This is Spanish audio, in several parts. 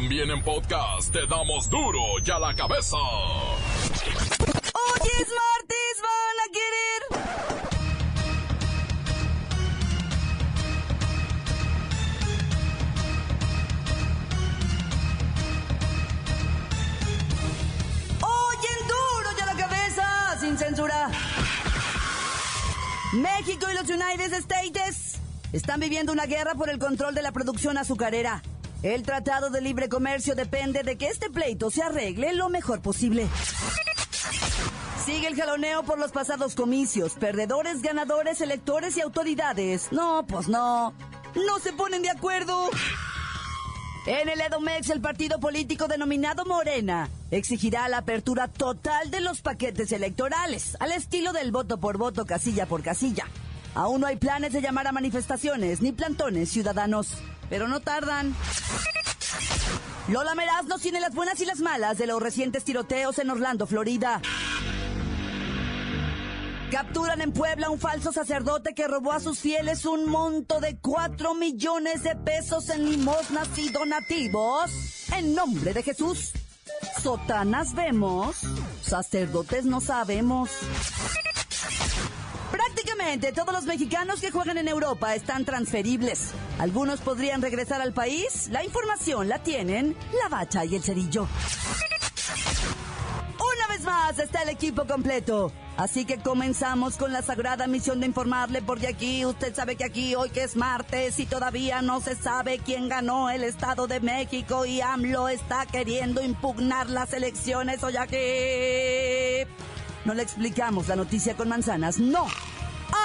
También en podcast te damos duro y a la cabeza. Hoy es van a querer. Hoy duro y a la cabeza, sin censura. México y los United States están viviendo una guerra por el control de la producción azucarera. El Tratado de Libre Comercio depende de que este pleito se arregle lo mejor posible. Sigue el jaloneo por los pasados comicios. Perdedores, ganadores, electores y autoridades. No, pues no. No se ponen de acuerdo. En el Edomex, el partido político denominado Morena exigirá la apertura total de los paquetes electorales, al estilo del voto por voto, casilla por casilla. Aún no hay planes de llamar a manifestaciones ni plantones ciudadanos, pero no tardan. Lola Meraz nos tiene las buenas y las malas de los recientes tiroteos en Orlando, Florida. Capturan en Puebla un falso sacerdote que robó a sus fieles un monto de 4 millones de pesos en limosnas y donativos. En nombre de Jesús. Sotanas vemos, sacerdotes no sabemos. Todos los mexicanos que juegan en Europa están transferibles. Algunos podrían regresar al país. La información la tienen la bacha y el cerillo. Una vez más está el equipo completo. Así que comenzamos con la sagrada misión de informarle, porque aquí usted sabe que aquí hoy que es martes y todavía no se sabe quién ganó el Estado de México y AMLO está queriendo impugnar las elecciones hoy aquí. No le explicamos la noticia con manzanas, no.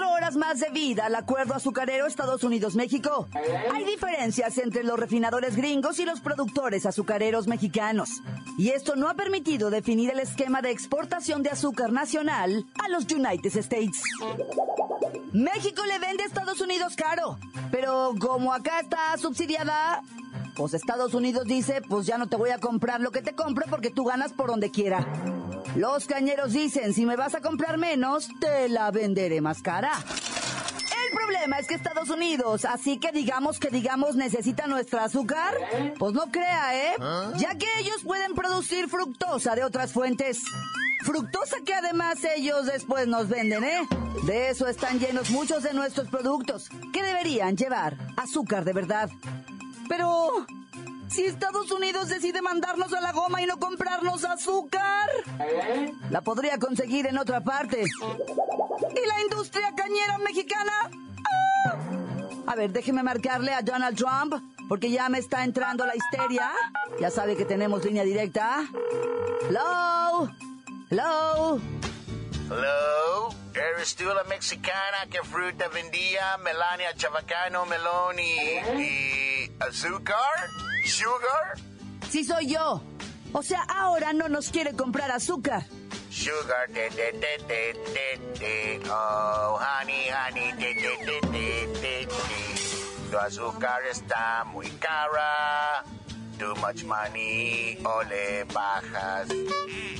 24 horas más de vida al acuerdo azucarero Estados Unidos-México. Hay diferencias entre los refinadores gringos y los productores azucareros mexicanos. Y esto no ha permitido definir el esquema de exportación de azúcar nacional a los United States. México le vende a Estados Unidos caro, pero como acá está subsidiada, pues Estados Unidos dice, pues ya no te voy a comprar lo que te compro porque tú ganas por donde quiera. Los cañeros dicen, si me vas a comprar menos, te la venderé más cara. El problema es que Estados Unidos, así que digamos que digamos necesita nuestra azúcar, pues no crea, ¿eh? Ya que ellos pueden producir fructosa de otras fuentes. Fructosa que además ellos después nos venden, ¿eh? De eso están llenos muchos de nuestros productos, que deberían llevar azúcar de verdad. Pero, si Estados Unidos decide mandarnos a la goma y no comprarnos azúcar, la podría conseguir en otra parte. ¿Y la industria cañera mexicana? ¡Ah! A ver, déjeme marcarle a Donald Trump, porque ya me está entrando la histeria. Ya sabe que tenemos línea directa. Hello. Hello. Hello, ¿eres tú la mexicana que fruta vendía Melania Chavacano, melón y, y azúcar? ¿Sugar? Sí soy yo. O sea, ahora no nos quiere comprar azúcar. Sugar, te, te, te, te, te, te. Oh, honey, honey, te, te, te, te, te, te. Tu azúcar está muy cara. Too much money, o le bajas.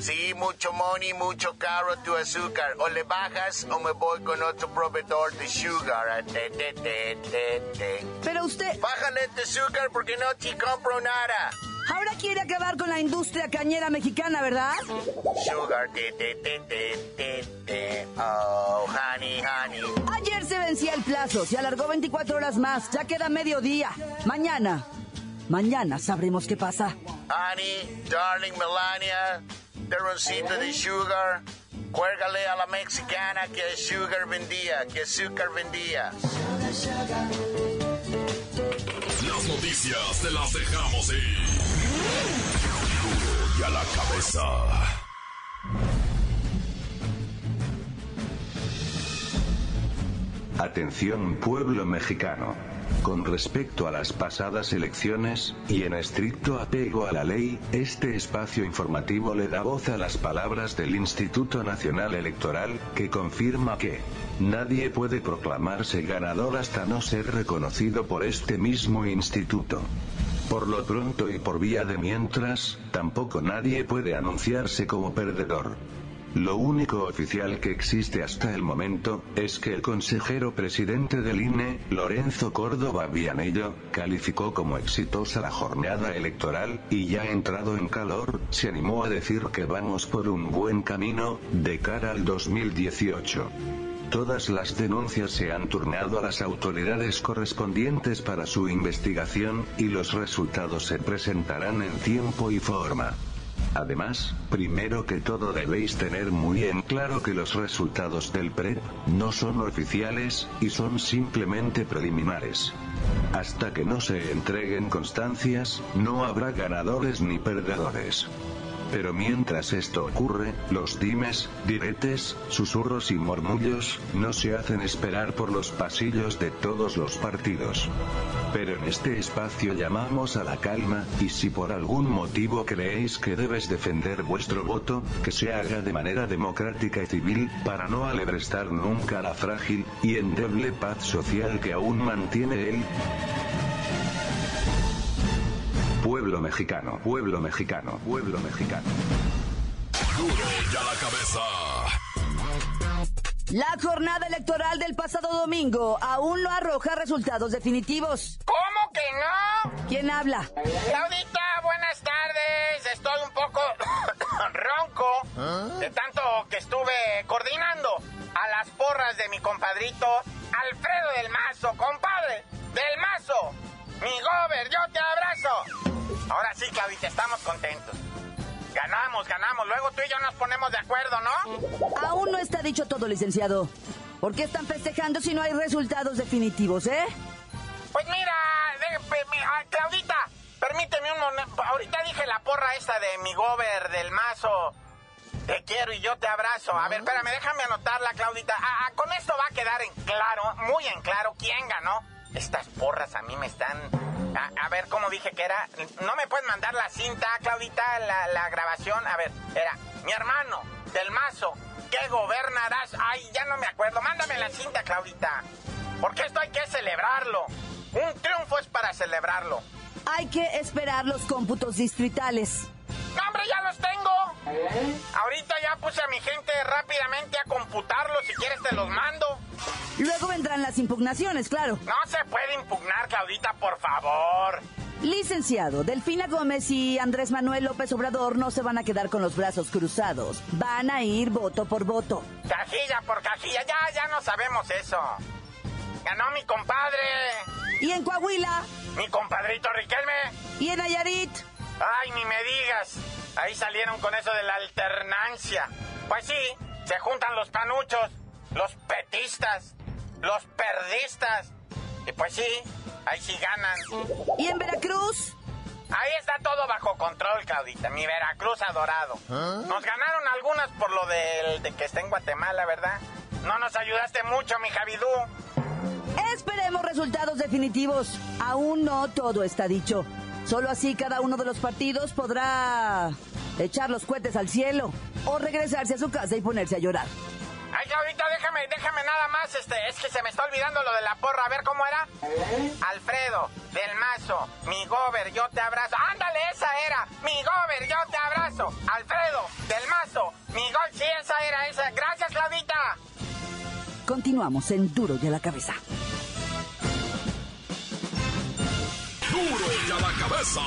Sí, mucho money, mucho caro tu azúcar. O le bajas o me voy con otro proveedor de sugar. Te, te, te, te, te. Pero usted Bájale tu azúcar porque no te compro nada. ahora quiere acabar con la industria cañera mexicana, ¿verdad? Sugar, te, te, te, te, te, te. Oh, honey, honey. Ayer se vencía el plazo, se alargó 24 horas más, ya queda mediodía. Mañana, mañana sabremos qué pasa. Honey, darling Melania, terroncito de sugar. Cuérgale a la mexicana que sugar vendía, que azúcar vendía. Las noticias te las dejamos ir. Y a la cabeza. Atención pueblo mexicano. Con respecto a las pasadas elecciones, y en estricto apego a la ley, este espacio informativo le da voz a las palabras del Instituto Nacional Electoral, que confirma que nadie puede proclamarse ganador hasta no ser reconocido por este mismo instituto. Por lo pronto y por vía de mientras, tampoco nadie puede anunciarse como perdedor. Lo único oficial que existe hasta el momento, es que el consejero presidente del INE, Lorenzo Córdoba Vianello, calificó como exitosa la jornada electoral, y ya entrado en calor, se animó a decir que vamos por un buen camino, de cara al 2018. Todas las denuncias se han turnado a las autoridades correspondientes para su investigación, y los resultados se presentarán en tiempo y forma. Además, primero que todo debéis tener muy en claro que los resultados del PREP no son oficiales, y son simplemente preliminares. Hasta que no se entreguen constancias, no habrá ganadores ni perdedores. Pero mientras esto ocurre, los dimes, diretes, susurros y murmullos, no se hacen esperar por los pasillos de todos los partidos. Pero en este espacio llamamos a la calma, y si por algún motivo creéis que debes defender vuestro voto, que se haga de manera democrática y civil, para no alebrestar nunca la frágil, y endeble paz social que aún mantiene él. Pueblo mexicano, pueblo mexicano, pueblo mexicano. Duro ya la cabeza. La jornada electoral del pasado domingo aún no arroja resultados definitivos. ¿Cómo que no? ¿Quién habla? Claudita, buenas tardes. Estoy un poco ronco de tanto que estuve coordinando a las porras de mi compadrito Alfredo del Mazo, compadre, del Mazo. Mi gober, yo te abrazo. Ahora sí, Claudita, estamos contentos. Ganamos, ganamos. Luego tú y yo nos ponemos de acuerdo, ¿no? Aún no está dicho todo, licenciado. ¿Por qué están festejando si no hay resultados definitivos, eh? Pues mira, ah, Claudita, permíteme un momento. Ahorita dije la porra esta de mi gober del mazo. Te quiero y yo te abrazo. A ver, espérame, déjame anotarla, Claudita. Ah, ah, con esto va a quedar en claro, muy en claro, quién ganó. Estas porras a mí me están... A, ver, ¿cómo dije que era? ¿No me puedes mandar la cinta, Claudita, la, la grabación? A ver, era mi hermano del mazo. ¿Qué gobernarás? Ay, ya no me acuerdo. Mándame la cinta, Claudita. Porque esto hay que celebrarlo. Un triunfo es para celebrarlo. Hay que esperar los cómputos distritales. ¡No, hombre, ya los tengo! Ahorita ya puse a mi gente rápidamente a computarlos. Si quieres te los mando. Luego vendrán las impugnaciones, claro. No se puede impugnar, Claudita, por favor. Licenciado, Delfina Gómez y Andrés Manuel López Obrador no se van a quedar con los brazos cruzados. Van a ir voto por voto. Cajilla por cajilla, ya, ya no sabemos eso. Ganó mi compadre, Y en Coahuila, mi compadrito Riquelme. y en Nayarit, Ay, ni me digas. Ahí salieron con eso de la alternancia. Pues sí, se juntan los panuchos, los petistas, los perdistas. Y pues sí, ahí sí ganan. y en Veracruz. Ahí está todo bajo control, Claudita. Mi Veracruz adorado. Nos ganaron algunas por lo del de que está en Guatemala, ¿verdad? No nos ayudaste mucho, mi Javidú. Esperemos resultados definitivos. Aún no todo está dicho. Solo así cada uno de los partidos podrá echar los cohetes al cielo o regresarse a su casa y ponerse a llorar. Ay, Claudita, déjame, déjame nada más, este, es que se me está olvidando lo de la porra, a ver cómo era. Alfredo, del Mazo, mi gober, yo te abrazo. Ándale, esa era, mi gober, yo te abrazo. Alfredo, del Mazo, mi gol, sí, esa era, esa. Gracias, Claudita. Continuamos en Duro a la cabeza. Duro ya la cabeza.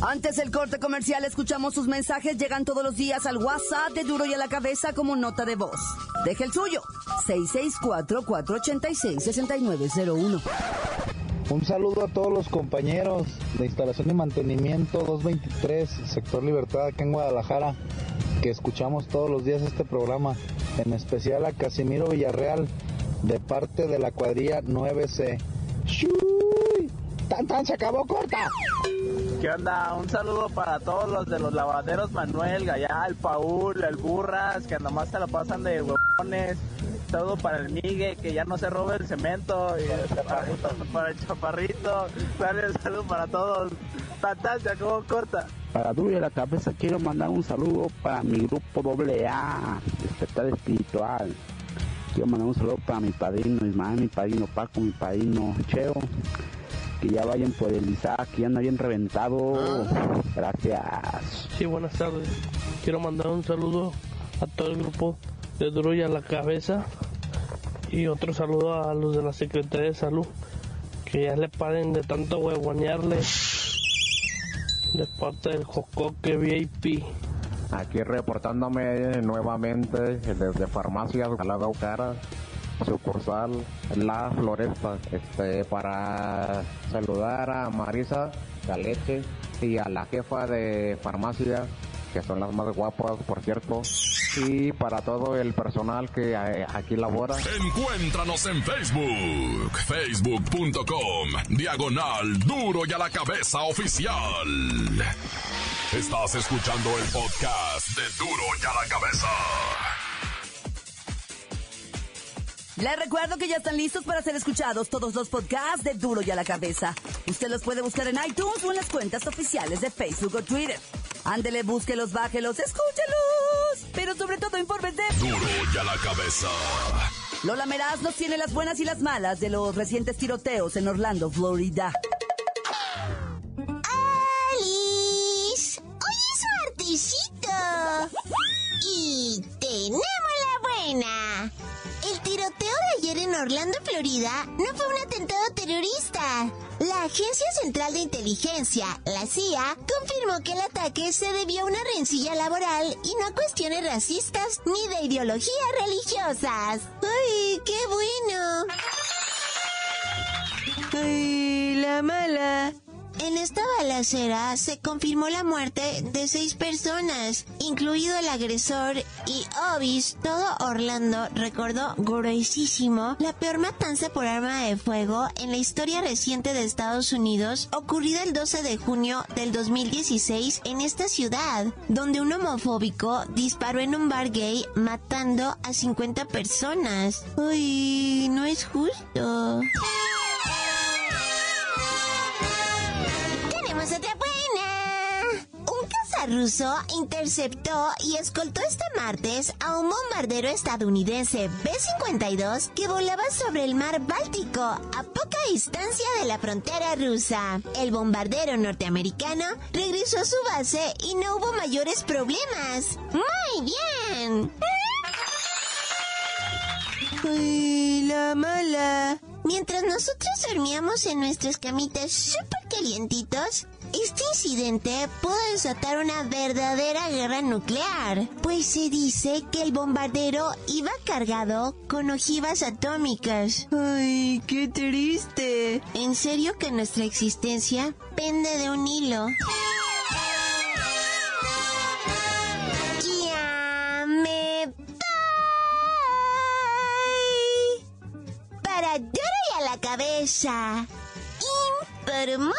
Antes del corte comercial escuchamos sus mensajes, llegan todos los días al WhatsApp de Duro y a la cabeza como nota de voz. Deje el suyo, 664-486-6901. Un saludo a todos los compañeros de instalación y mantenimiento 223, sector Libertad, acá en Guadalajara, que escuchamos todos los días este programa, en especial a Casimiro Villarreal, de parte de la cuadrilla 9C. ¡Shuy! ¡Tan tan se acabó corta! ¿Qué onda? Un saludo para todos los de los lavaderos Manuel, Gayal, Paul, el Burras, que nomás se la pasan de huevones. saludo para el Migue, que ya no se robe el cemento. Y para el Chaparrito. Dale, saludo para todos. Fantasía, como corta. Para Duro y la Cabeza quiero mandar un saludo para mi grupo doble A, Despertar Espiritual. Quiero mandar un saludo para mi padrino Ismael, mi padrino Paco, mi padrino Cheo. Que ya vayan por el Isaac, que ya anda bien reventado. Gracias. Sí, buenas tardes. Quiero mandar un saludo a todo el grupo de Duro y a la Cabeza. Y otro saludo a los de la Secretaría de Salud. Que ya le paren de tanto huevonearle. De parte del Jocoque VIP. Aquí reportándome nuevamente desde Farmacia La Cara, sucursal La Floresta, este, para saludar a Marisa Galeche y a la jefa de farmacia, que son las más guapas, por cierto, y para todo el personal que eh, aquí labora. Encuéntranos en Facebook, facebook.com, diagonal duro y a la cabeza oficial. Estás escuchando el podcast de duro y a la cabeza. Les recuerdo que ya están listos para ser escuchados todos los podcasts de Duro y a la Cabeza. Usted los puede buscar en iTunes o en las cuentas oficiales de Facebook o Twitter. Ándele, búsquelos, bájelos, escúchelos. Pero sobre todo infórmese. Duro y a la cabeza. Lola Meraz nos tiene las buenas y las malas de los recientes tiroteos en Orlando, Florida. Y tenemos la buena. El tiroteo de ayer en Orlando, Florida, no fue un atentado terrorista. La Agencia Central de Inteligencia, la CIA, confirmó que el ataque se debió a una rencilla laboral y no a cuestiones racistas ni de ideologías religiosas. ¡Ay, qué bueno! ¡Ay, la mala! En esta balacera se confirmó la muerte de seis personas, incluido el agresor y Obis. Todo Orlando recordó gruesísimo la peor matanza por arma de fuego en la historia reciente de Estados Unidos, ocurrida el 12 de junio del 2016 en esta ciudad, donde un homofóbico disparó en un bar gay matando a 50 personas. Uy, no es justo. Cazarruso interceptó y escoltó este martes a un bombardero estadounidense B-52 que volaba sobre el mar Báltico a poca distancia de la frontera rusa. El bombardero norteamericano regresó a su base y no hubo mayores problemas. ¡Muy bien! Ay, la mala. Mientras nosotros dormíamos en nuestras camitas súper calientitos, este incidente pudo desatar una verdadera guerra nuclear, pues se dice que el bombardero iba cargado con ojivas atómicas. ¡Ay, qué triste! En serio que nuestra existencia pende de un hilo. Ya me voy. Para duro y a la cabeza. Informó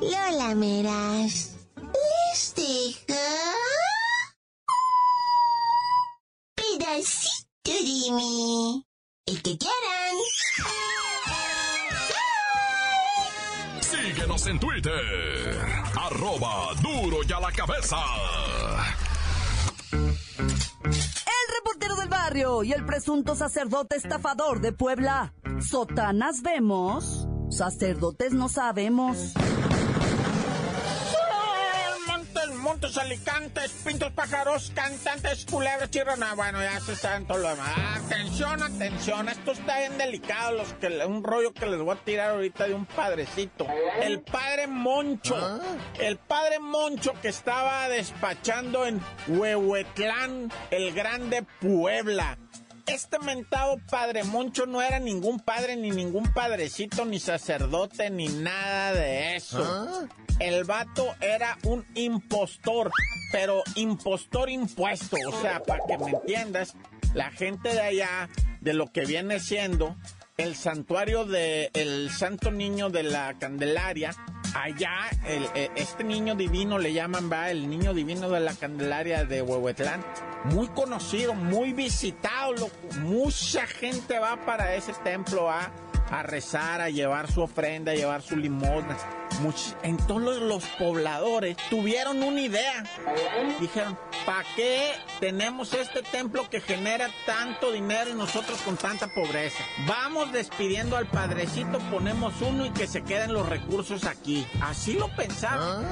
Lola Meras. Les dejo pedacito de mí. El que quieran. Síguenos en Twitter. Arroba duro y a la cabeza. El reportero del barrio y el presunto sacerdote estafador de Puebla. Sotanas vemos, sacerdotes no sabemos. Alicantes, pintos, pájaros, cantantes, culebras, chirrona. Bueno, ya se saben todo lo demás. Atención, atención. Esto está bien delicado. Los que, un rollo que les voy a tirar ahorita de un padrecito. El padre Moncho. El padre Moncho que estaba despachando en Huehuetlán, el grande Puebla. Este mentado padre Moncho no era ningún padre, ni ningún padrecito, ni sacerdote, ni nada de eso. El vato era un impostor, pero impostor impuesto. O sea, para que me entiendas, la gente de allá, de lo que viene siendo, el santuario del el Santo Niño de la Candelaria. Allá, eh, este niño divino le llaman, va, el niño divino de la Candelaria de Huehuetlán. Muy conocido, muy visitado. Mucha gente va para ese templo a, a rezar, a llevar su ofrenda, a llevar su limosna. Much- entonces los pobladores tuvieron una idea. Dijeron, ¿para qué tenemos este templo que genera tanto dinero y nosotros con tanta pobreza? Vamos despidiendo al padrecito, ponemos uno y que se queden los recursos aquí. Así lo pensaron.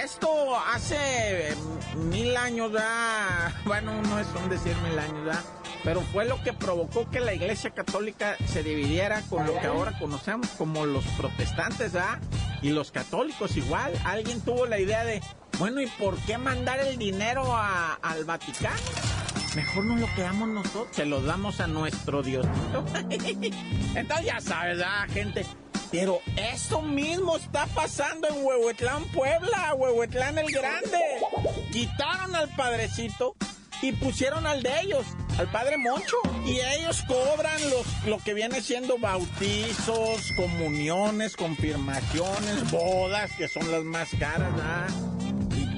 Esto hace eh, mil años ya, bueno, no es un decir mil años ya, pero fue lo que provocó que la iglesia católica se dividiera con lo que ahora conocemos como los protestantes, ¿ah? Y los católicos igual. Alguien tuvo la idea de, bueno, ¿y por qué mandar el dinero a- al Vaticano? Mejor nos lo quedamos nosotros, se lo damos a nuestro Diosito. Entonces ya sabes, ¿ah, gente? Pero eso mismo está pasando en Huehuetlán, Puebla, Huehuetlán el Grande. Quitaron al padrecito y pusieron al de ellos, al padre Moncho. Y ellos cobran los, lo que viene siendo bautizos, comuniones, confirmaciones, bodas, que son las más caras, ¿ah?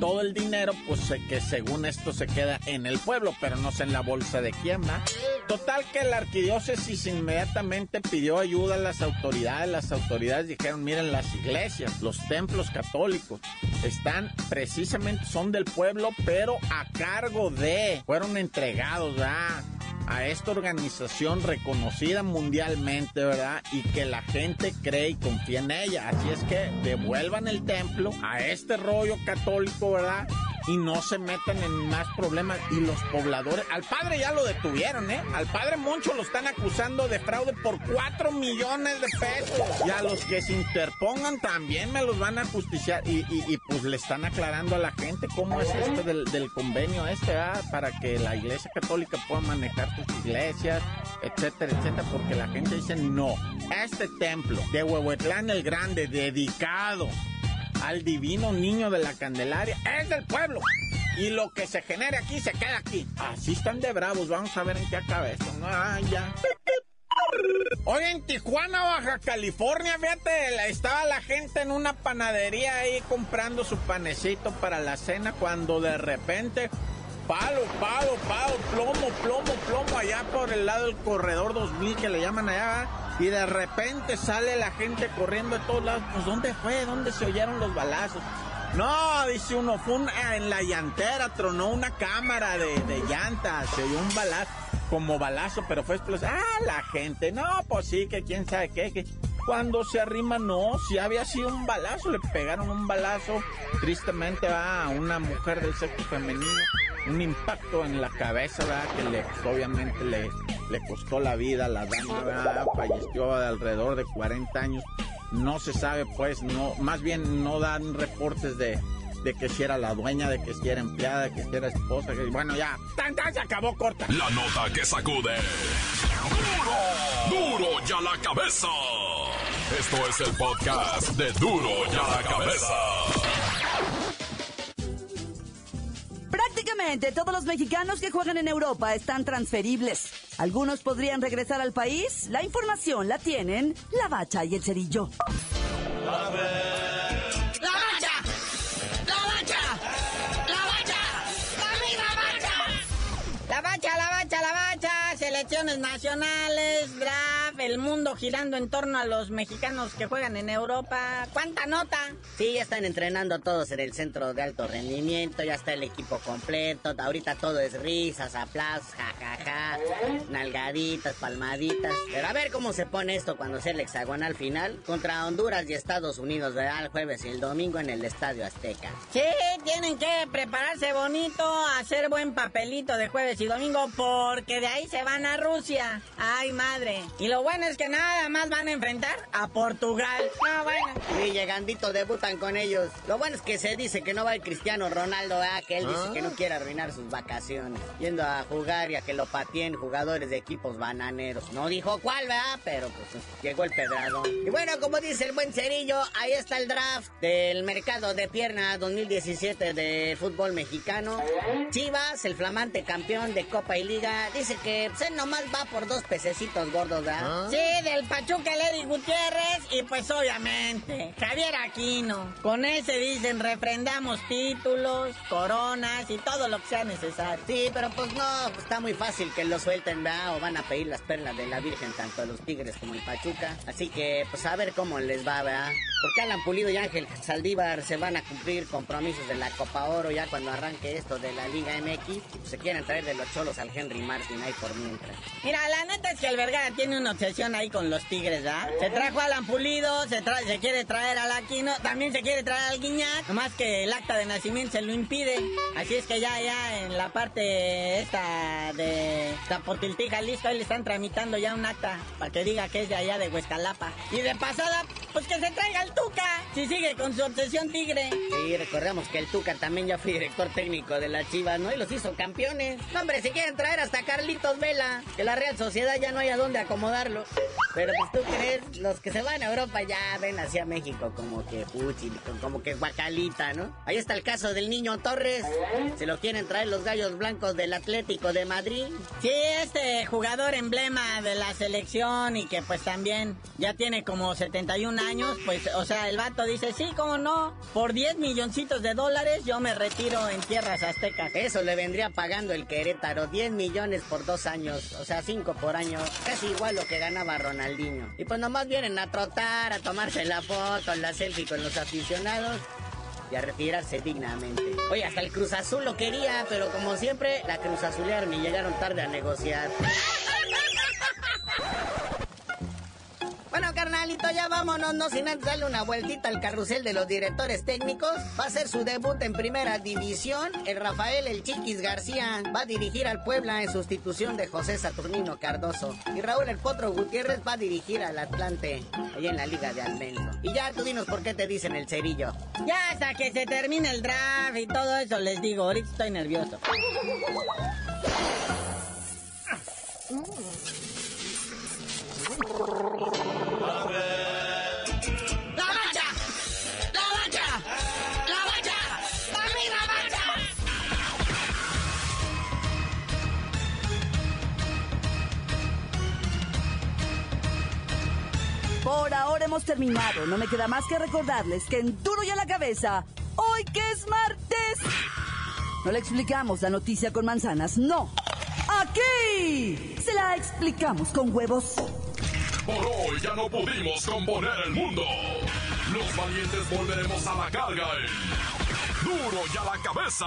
Todo el dinero, pues que según esto se queda en el pueblo, pero no sé en la bolsa de quién va. Total que la arquidiócesis inmediatamente pidió ayuda a las autoridades. Las autoridades dijeron, miren, las iglesias, los templos católicos están precisamente, son del pueblo, pero a cargo de, fueron entregados a a esta organización reconocida mundialmente, ¿verdad? Y que la gente cree y confía en ella. Así es que devuelvan el templo a este rollo católico, ¿verdad? Y no se metan en más problemas. Y los pobladores, al padre ya lo detuvieron, ¿eh? Al padre Moncho lo están acusando de fraude por 4 millones de pesos. Y a los que se interpongan también me los van a justiciar. Y, y- pues le están aclarando a la gente cómo es este del, del convenio este, ¿verdad? Para que la iglesia católica pueda manejar sus iglesias, etcétera, etcétera. Porque la gente dice, no, este templo de Huehuetlán el Grande, dedicado al divino niño de la Candelaria, es del pueblo. Y lo que se genere aquí se queda aquí. Así están de bravos. Vamos a ver en qué acaba esto. Ay, ya. Hoy en Tijuana, Baja California, fíjate, estaba la gente en una panadería ahí comprando su panecito para la cena cuando de repente, palo, palo, palo, plomo, plomo, plomo, allá por el lado del corredor 2000 que le llaman allá, ¿verdad? Y de repente sale la gente corriendo de todos lados. Pues, ¿dónde fue? ¿Dónde se oyeron los balazos? No, dice uno, fue ah, en la llantera, tronó una cámara de, de llantas, se oyó un balazo, como balazo, pero fue explosión. Ah, la gente, no, pues sí, que quién sabe qué, que cuando se arrima, no, si había sido un balazo, le pegaron un balazo, tristemente a una mujer del sexo femenino, un impacto en la cabeza, ¿verdad? Que le, obviamente le, le costó la vida la dama, ¿verdad? Falleció de alrededor de 40 años. No se sabe, pues, no, más bien no dan reportes de, de que si era la dueña, de que si era empleada, de que si era esposa, que bueno, ya, tan, tan, se acabó corta. La nota que sacude. ¡Duro! ¡Duro ya la cabeza! Esto es el podcast de Duro ya la cabeza. Todos los mexicanos que juegan en Europa están transferibles. Algunos podrían regresar al país. La información la tienen la bacha y el cerillo. ¡La selecciones nacionales, draft, el mundo girando en torno a los mexicanos que juegan en Europa. ¿Cuánta nota? Sí, ya están entrenando todos en el centro de alto rendimiento, ya está el equipo completo, ahorita todo es risas, aplausos, jajaja, nalgaditas, palmaditas. Pero a ver cómo se pone esto cuando sea el hexagonal final contra Honduras y Estados Unidos, ¿verdad? El jueves y el domingo en el Estadio Azteca. Sí, tienen que prepararse bonito, hacer buen papelito de jueves y domingo, porque de ahí se van a Rusia. Ay, madre. Y lo bueno es que nada más van a enfrentar a Portugal. No, bueno. Sí, llegandito debutan con ellos. Lo bueno es que se dice que no va el Cristiano Ronaldo, ¿verdad? Que él dice que no quiere arruinar sus vacaciones. Yendo a jugar y a que lo pateen jugadores de equipos bananeros. No dijo cuál, ¿verdad? Pero pues llegó el pedradón. Y bueno, como dice el buen Cerillo, ahí está el draft del mercado de pierna 2017 del fútbol mexicano. Chivas, el flamante campeón de Copa y Liga, dice que pues, él nomás va por dos pececitos gordos, ¿verdad? Sí, del Pachuca Lady Gutiérrez y pues obviamente Javier Aquino. Con ese dicen refrendamos títulos, coronas y todo lo que sea necesario. Sí, pero pues no, está muy fácil que lo suelten, ¿verdad? O van a pedir las perlas de la Virgen tanto a los Tigres como el Pachuca. Así que pues a ver cómo les va, ¿verdad? Porque Alan Pulido y Ángel Saldívar se van a cumplir compromisos de la Copa Oro ya cuando arranque esto de la Liga MX. Se quieren traer de los cholos al Henry Martin ahí por mientras. Mira, la neta es que el Vergara tiene una obsesión ahí con los Tigres, ¿verdad? Se trajo a Alan Pulido, se, quiere traer al Aquino, también se quiere traer al Guiñac, nomás que el acta de nacimiento se lo impide. Así es que ya, ya en la parte esta de Zapotiltí, Jalisco, ahí le están tramitando ya un acta para que diga que es de allá de Huescalapa. Y de pasada, pues que se traiga el Tuca, si sigue con su obsesión tigre. Sí, recordemos que el Tuca también ya fue director técnico de la Chivas, ¿no? Y los hizo campeones. No, hombre, si quieren traer hasta Carlitos Vela, que la Real Sociedad ya no hay a dónde acomodarlo. Pero pues tú crees, los que se van a Europa ya ven hacia México como que puchi, como que guacalita, ¿no? Ahí está el caso del niño Torres. Se lo quieren traer los gallos blancos del Atlético de Madrid. Sí, este jugador emblema de la selección y que pues también ya tiene como 71 años, pues, o sea, el vato dice, sí, cómo no, por 10 milloncitos de dólares yo me retiro en tierras aztecas. Eso le vendría pagando el Querétaro, 10 millones por dos años, o sea, 5 por año, casi igual lo que ganaba Ronaldinho. Y pues nomás vienen a trotar, a tomarse la foto, la selfie con los aficionados y a retirarse dignamente. Oye, hasta el Cruz Azul lo quería, pero como siempre, la Cruz Azulearon y llegaron tarde a negociar. Bueno, carnalito, ya vámonos, no sin antes darle una vueltita al carrusel de los directores técnicos. Va a ser su debut en primera división. El Rafael El Chiquis García va a dirigir al Puebla en sustitución de José Saturnino Cardoso. Y Raúl El Potro Gutiérrez va a dirigir al Atlante, ahí en la Liga de Almenso. Y ya tú dinos por qué te dicen el cerillo. Ya hasta que se termine el draft y todo eso les digo, ahorita estoy nervioso. hemos terminado. No me queda más que recordarles que en Duro y a la Cabeza, hoy que es martes, no le explicamos la noticia con manzanas, no. Aquí se la explicamos con huevos. Por hoy ya no pudimos componer el mundo. Los valientes volveremos a la carga en Duro y a la cabeza.